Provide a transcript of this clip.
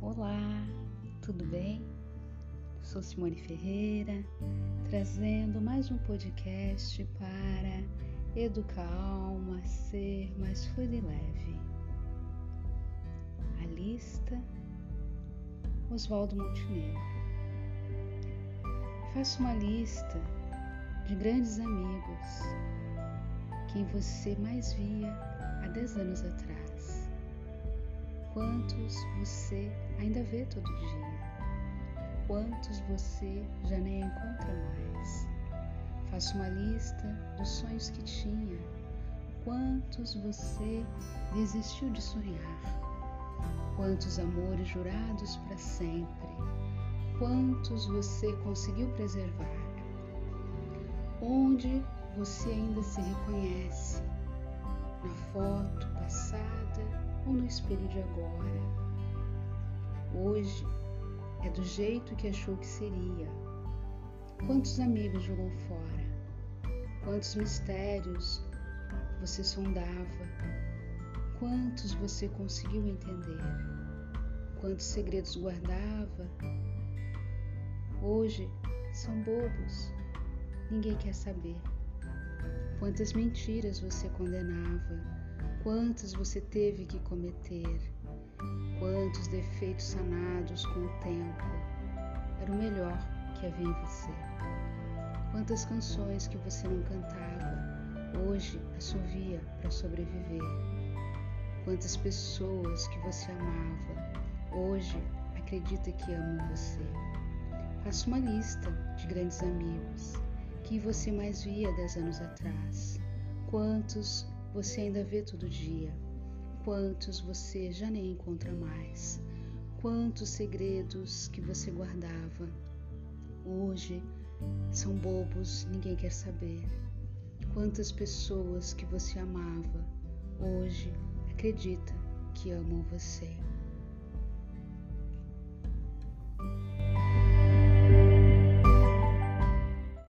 Olá, tudo bem? Sou Simone Ferreira, trazendo mais um podcast para educar a alma, ser mais fluido e leve. A lista Oswaldo Montenegro. Faça uma lista de grandes amigos, quem você mais via há 10 anos atrás. Quantos você ainda vê todo dia? Quantos você já nem encontra mais? Faça uma lista dos sonhos que tinha. Quantos você desistiu de sonhar? Quantos amores jurados para sempre? Quantos você conseguiu preservar? Onde você ainda se reconhece? Na foto passada ou no espelho de agora? Hoje é do jeito que achou que seria. Quantos amigos jogou fora? Quantos mistérios você sondava? Quantos você conseguiu entender? Quantos segredos guardava? Hoje são bobos, ninguém quer saber. Quantas mentiras você condenava? Quantos você teve que cometer? Quantos defeitos sanados com o tempo? Era o melhor que havia em você. Quantas canções que você não cantava, hoje assovia para sobreviver. Quantas pessoas que você amava, hoje acredita que amam você. Faça uma lista de grandes amigos que você mais via dez anos atrás. Quantos você ainda vê todo dia? Quantos você já nem encontra mais? Quantos segredos que você guardava hoje são bobos, ninguém quer saber. Quantas pessoas que você amava hoje acredita que amam você.